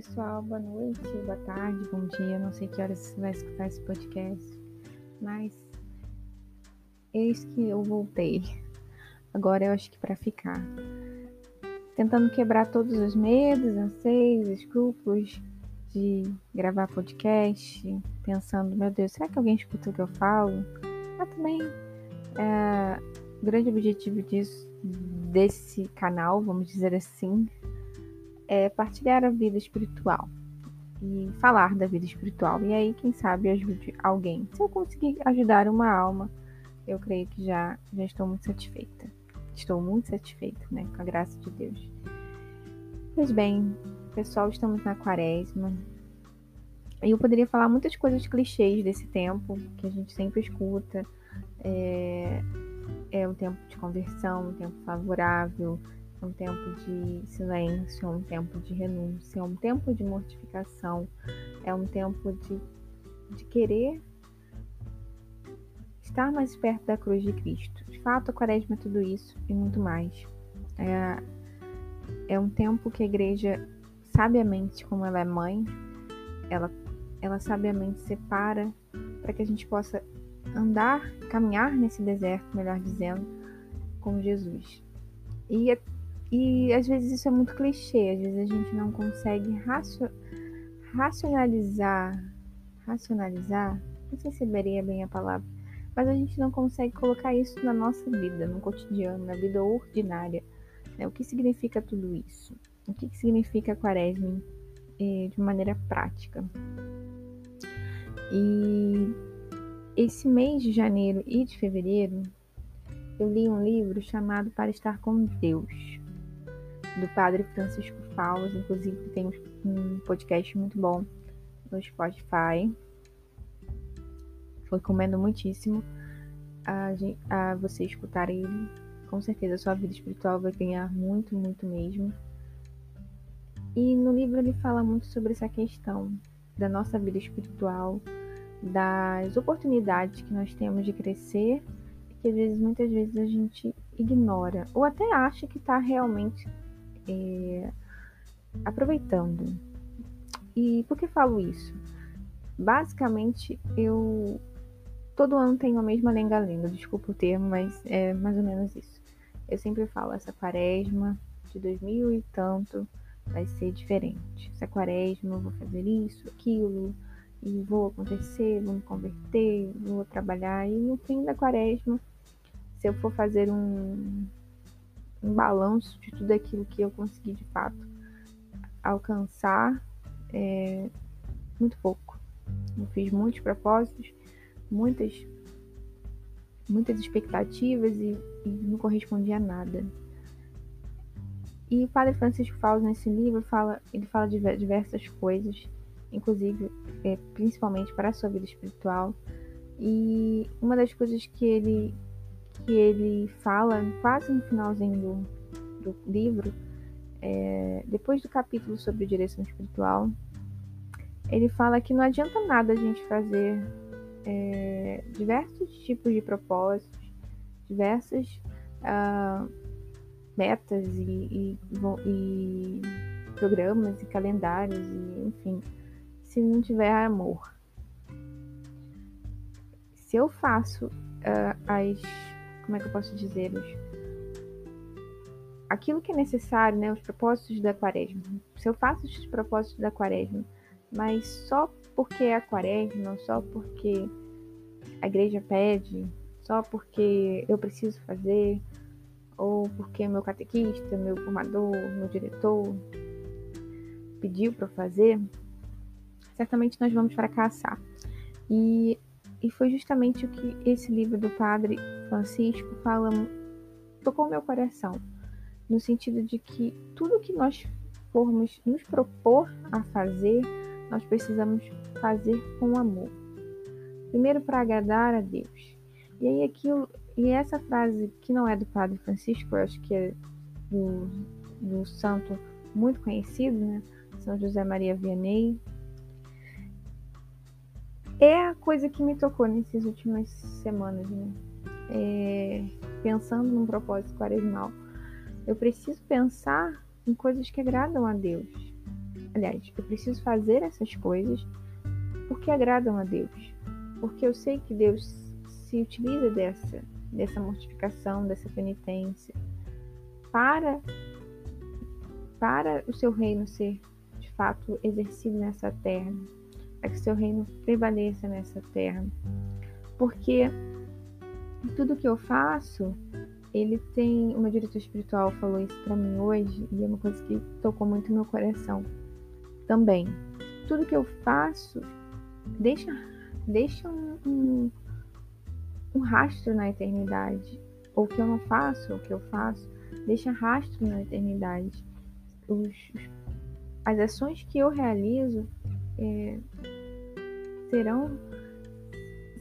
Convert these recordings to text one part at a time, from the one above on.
pessoal, boa noite, boa tarde, bom dia. Não sei que horas você vai escutar esse podcast, mas eis que eu voltei. Agora eu acho que para ficar. Tentando quebrar todos os medos, anseios, escrúpulos de gravar podcast, pensando, meu Deus, será que alguém escuta o que eu falo? Mas também é, o grande objetivo disso, desse canal, vamos dizer assim, é partilhar a vida espiritual e falar da vida espiritual. E aí, quem sabe, ajude alguém. Se eu conseguir ajudar uma alma, eu creio que já, já estou muito satisfeita. Estou muito satisfeita, né? Com a graça de Deus. Pois bem, pessoal, estamos na quaresma. Eu poderia falar muitas coisas clichês desse tempo, que a gente sempre escuta. É, é um tempo de conversão, um tempo favorável, um tempo de silêncio, é um tempo de renúncia, é um tempo de mortificação, é um tempo de, de querer estar mais perto da cruz de Cristo. De fato, a quaresma é tudo isso e muito mais. É, é um tempo que a igreja, sabiamente, como ela é mãe, ela, ela sabiamente separa para que a gente possa andar, caminhar nesse deserto, melhor dizendo, com Jesus. E e às vezes isso é muito clichê, às vezes a gente não consegue racio, racionalizar, racionalizar, não sei se seria bem a palavra, mas a gente não consegue colocar isso na nossa vida, no cotidiano, na vida ordinária. Né? O que significa tudo isso? O que, que significa a quaresma eh, de maneira prática? E esse mês de janeiro e de fevereiro, eu li um livro chamado Para Estar com Deus do Padre Francisco Fausto, inclusive tem um podcast muito bom no Spotify. Recomendo muitíssimo a, a você escutar ele. Com certeza a sua vida espiritual vai ganhar muito, muito mesmo. E no livro ele fala muito sobre essa questão da nossa vida espiritual, das oportunidades que nós temos de crescer, que às vezes, muitas vezes a gente ignora, ou até acha que está realmente é, aproveitando. E por que falo isso? Basicamente, eu todo ano tenho a mesma lenga-lenga, desculpa o termo, mas é mais ou menos isso. Eu sempre falo, essa quaresma de 2000 e tanto vai ser diferente. Essa quaresma eu vou fazer isso, aquilo, e vou acontecer, vou me converter, vou trabalhar. E no fim da quaresma, se eu for fazer um, um balanço de tudo aquilo que eu consegui de fato alcançar é, muito pouco. Eu fiz muitos propósitos, muitas muitas expectativas e, e não correspondia a nada. E o Padre Francisco Fausto nesse livro fala, ele fala de diversas coisas, inclusive é, principalmente para a sua vida espiritual. E uma das coisas que ele que ele fala quase no finalzinho do, do livro, é, depois do capítulo sobre direção espiritual, ele fala que não adianta nada a gente fazer é, diversos tipos de propósitos, diversas uh, metas e, e, e, programas e calendários, e, enfim, se não tiver amor. Se eu faço uh, as como é que eu posso dizer, os, aquilo que é necessário, né, os propósitos da quaresma. Se eu faço os propósitos da quaresma, mas só porque é a quaresma, só porque a igreja pede, só porque eu preciso fazer, ou porque meu catequista, meu formador, meu diretor pediu para fazer, certamente nós vamos fracassar. E e foi justamente o que esse livro do Padre Francisco fala, tocou meu coração, no sentido de que tudo que nós formos nos propor a fazer, nós precisamos fazer com amor. Primeiro para agradar a Deus. E aí aquilo, e essa frase que não é do Padre Francisco, eu acho que é do, do santo muito conhecido, né? São José Maria Vianney, é a coisa que me tocou nessas últimas semanas, né? É, pensando num propósito quaresmal. Eu preciso pensar em coisas que agradam a Deus. aliás, eu preciso fazer essas coisas porque agradam a Deus. Porque eu sei que Deus se utiliza dessa, dessa mortificação, dessa penitência, para, para o seu reino ser de fato exercido nessa terra, para que o seu reino prevaleça nessa terra. Porque tudo que eu faço, ele tem. Uma diretora espiritual falou isso para mim hoje, e é uma coisa que tocou muito meu coração também. Tudo que eu faço deixa, deixa um, um, um rastro na eternidade. Ou o que eu não faço, o que eu faço, deixa rastro na eternidade. Os, as ações que eu realizo é, serão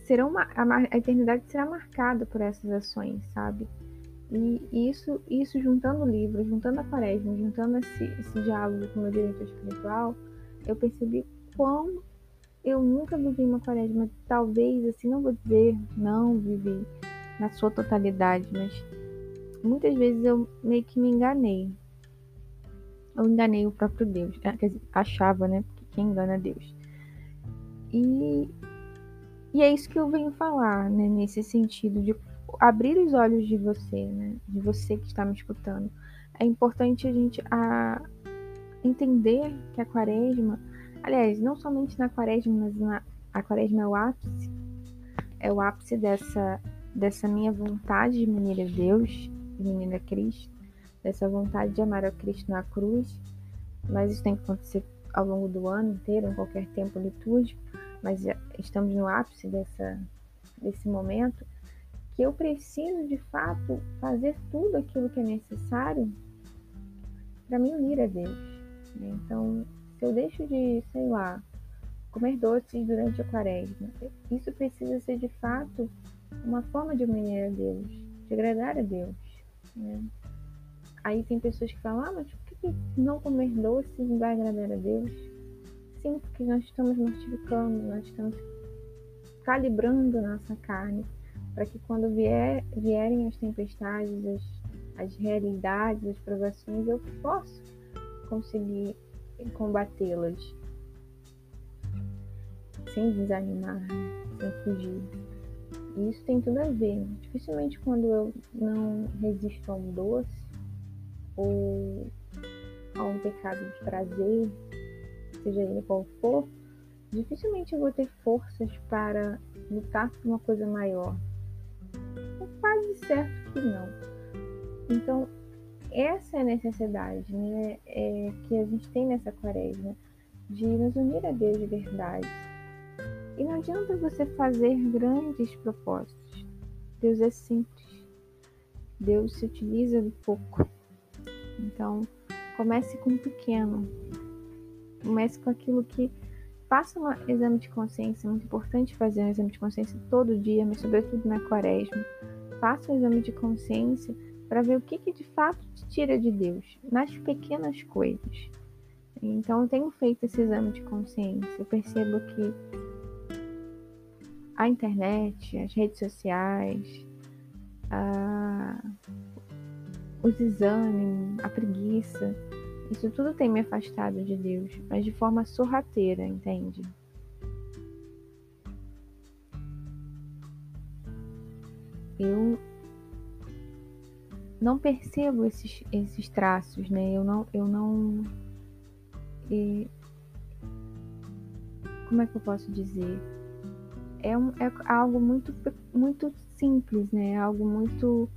serão a, eternidade será marcada por essas ações, sabe? E, isso, isso juntando o livro, juntando a quaresma, juntando esse, esse diálogo com o meu diretor espiritual, eu percebi quão eu nunca vivi uma quaresma, talvez, assim, não vou dizer não vivi na sua totalidade, mas muitas vezes eu meio que me enganei. Eu enganei o próprio Deus, é, quer dizer, achava, né? Porque quem engana é Deus. E, e é isso que eu venho falar, né? Nesse sentido de abrir os olhos de você, né? De você que está me escutando. É importante a gente a, entender que a quaresma Aliás, não somente na quaresma, mas na, a quaresma é o ápice, é o ápice dessa, dessa minha vontade de menina Deus, de menina Cristo, dessa vontade de amar a Cristo na cruz, mas isso tem que acontecer ao longo do ano inteiro, em qualquer tempo litúrgico, mas estamos no ápice dessa, desse momento, que eu preciso de fato fazer tudo aquilo que é necessário para me unir a Deus. Né? Então, se eu deixo de, sei lá, comer doces durante a quaresma, isso precisa ser de fato uma forma de unir a Deus, de agradar a Deus. Né? Aí tem pessoas que falam, ah, mas por que não comer doces vai agradar a Deus? Sim, porque nós estamos mortificando, nós estamos calibrando nossa carne para que quando vier, vierem as tempestades, as, as realidades, as provações, eu possa conseguir combatê-las sem desanimar, sem fugir. E isso tem tudo a ver. Dificilmente quando eu não resisto a um doce ou a um pecado de prazer, seja ele qual for, dificilmente eu vou ter forças para lutar por uma coisa maior. É quase certo que não. Então, essa é a necessidade né, é, que a gente tem nessa quaresma, de nos unir a Deus de verdade. E não adianta você fazer grandes propósitos. Deus é simples. Deus se utiliza do pouco. Então, comece com o pequeno. Comece com aquilo que faça um exame de consciência. É muito importante fazer um exame de consciência todo dia, mas sobretudo na quaresma. Faça um exame de consciência para ver o que, que de fato te tira de Deus, nas pequenas coisas. Então, eu tenho feito esse exame de consciência. Eu percebo que a internet, as redes sociais, a... o desânimo, a preguiça, isso tudo tem me afastado de Deus, mas de forma sorrateira, entende? Eu não percebo esses, esses traços, né? Eu não, eu não, e, como é que eu posso dizer? É, um, é algo muito, muito simples, né? Algo muito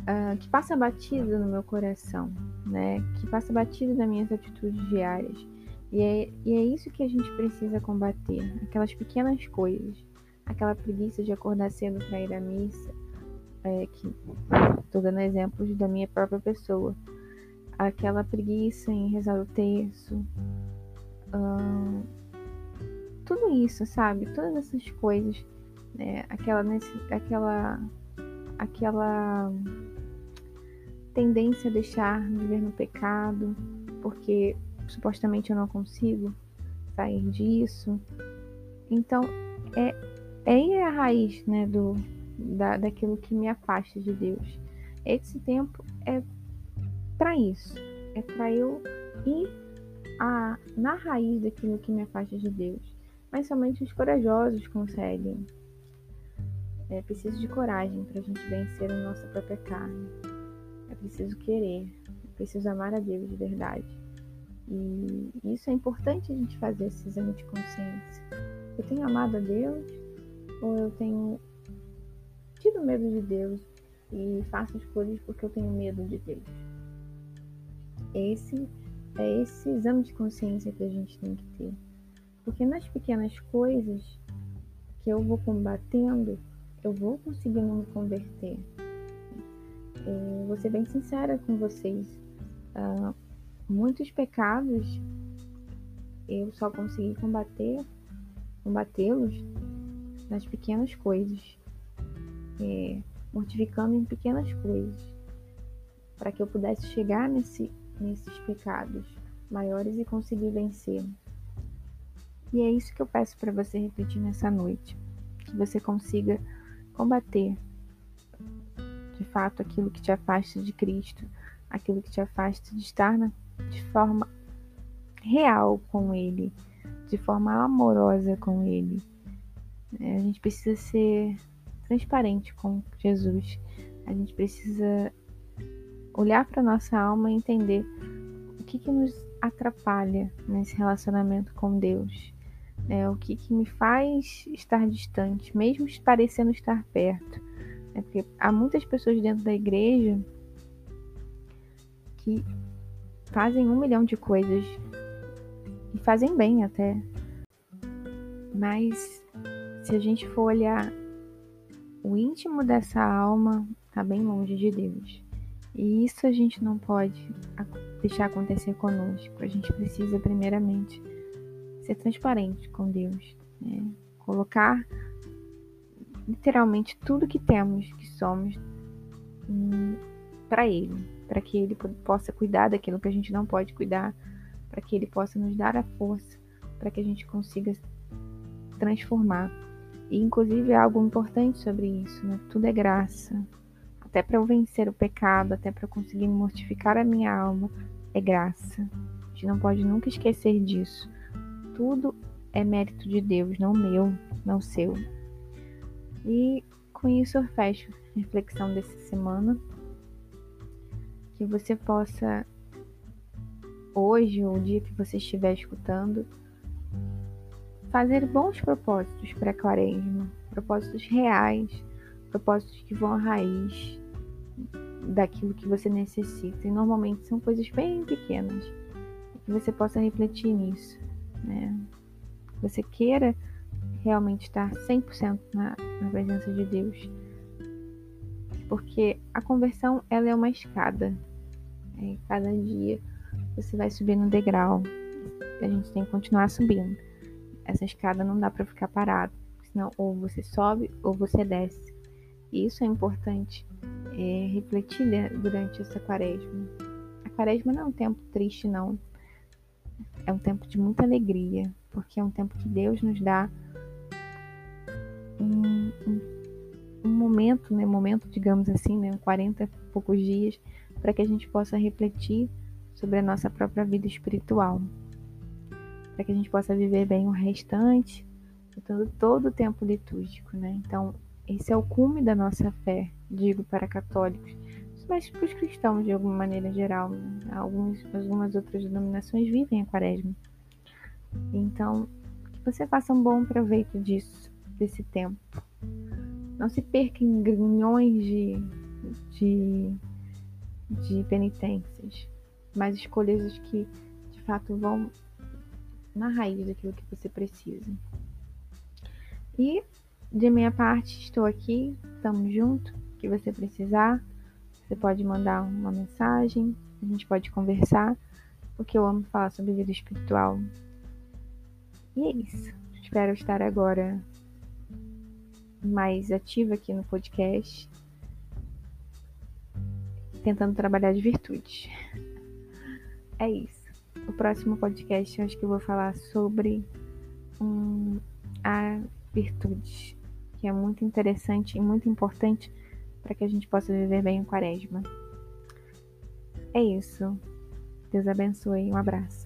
uh, que passa batido no meu coração, né? Que passa batido nas minhas atitudes diárias. E é, e é isso que a gente precisa combater, aquelas pequenas coisas, aquela preguiça de acordar cedo para ir à missa, é, que estou dando exemplos da minha própria pessoa, aquela preguiça em rezar o terço, hum, tudo isso, sabe? Todas essas coisas, né? aquela, aquela, aquela tendência a deixar de viver no pecado, porque supostamente eu não consigo sair disso. Então, é, é a raiz né, do, da, daquilo que me afasta de Deus. Esse tempo é para isso, é para eu ir a, na raiz daquilo que me afasta de Deus. Mas somente os corajosos conseguem. É preciso de coragem para a gente vencer a nossa própria carne. É preciso querer, é preciso amar a Deus de verdade. E isso é importante a gente fazer esse exame de consciência. Eu tenho amado a Deus ou eu tenho tido medo de Deus e faço as coisas porque eu tenho medo de Deus? Esse é esse exame de consciência que a gente tem que ter. Porque nas pequenas coisas que eu vou combatendo, eu vou conseguindo me converter. É, vou ser bem sincera com vocês. Uh, muitos pecados eu só consegui combater, combatê-los nas pequenas coisas, é, mortificando em pequenas coisas, para que eu pudesse chegar nesse, nesses pecados maiores e conseguir vencer. E é isso que eu peço para você repetir nessa noite, que você consiga combater de fato aquilo que te afasta de Cristo, aquilo que te afasta de estar na, de forma real com Ele, de forma amorosa com Ele. É, a gente precisa ser transparente com Jesus. A gente precisa olhar para nossa alma e entender o que, que nos atrapalha nesse relacionamento com Deus. É, o que, que me faz estar distante, mesmo parecendo estar perto. É porque há muitas pessoas dentro da igreja que fazem um milhão de coisas e fazem bem até. Mas se a gente for olhar o íntimo dessa alma, tá bem longe de Deus. E isso a gente não pode deixar acontecer conosco. A gente precisa, primeiramente, ser transparente com Deus. Né? Colocar literalmente tudo que temos, que somos, hum, para Ele, para que Ele possa cuidar daquilo que a gente não pode cuidar, para que Ele possa nos dar a força, para que a gente consiga transformar. E, inclusive, é algo importante sobre isso, né? Tudo é graça. Até para eu vencer o pecado, até para eu conseguir mortificar a minha alma, é graça. A gente não pode nunca esquecer disso. Tudo é mérito de Deus, não meu, não seu. E com isso eu fecho a reflexão dessa semana. Que você possa, hoje ou o dia que você estiver escutando, fazer bons propósitos para a quaresma, propósitos reais, propósitos que vão à raiz daquilo que você necessita. E normalmente são coisas bem pequenas. Que você possa refletir nisso. Né? Que você queira realmente estar 100% na, na presença de Deus. Porque a conversão ela é uma escada. É, cada dia você vai subindo um degrau. A gente tem que continuar subindo. Essa escada não dá para ficar parado. Senão ou você sobe ou você desce. E isso é importante é, refletir durante essa quaresma. A quaresma não é um tempo triste, não. É um tempo de muita alegria, porque é um tempo que Deus nos dá um, um, um momento, né? Momento, digamos assim, né? 40 e poucos dias, para que a gente possa refletir sobre a nossa própria vida espiritual. Para que a gente possa viver bem o restante, todo, todo o tempo litúrgico, né? Então, esse é o cume da nossa fé, digo para católicos, mas para os cristãos de alguma maneira geral. Né? Alguns, algumas outras denominações vivem a quaresma. Então, que você faça um bom proveito disso, desse tempo. Não se perca em grilhões de, de, de penitências, mas escolhas que de fato vão na raiz daquilo que você precisa. E de minha parte, estou aqui, estamos juntos. Que você precisar, você pode mandar uma mensagem, a gente pode conversar, porque eu amo falar sobre vida espiritual. E é isso. Espero estar agora mais ativa aqui no podcast, tentando trabalhar de virtude. É isso. O próximo podcast eu acho que eu vou falar sobre um, a virtude que é muito interessante e muito importante para que a gente possa viver bem o quaresma. É isso. Deus abençoe. Um abraço.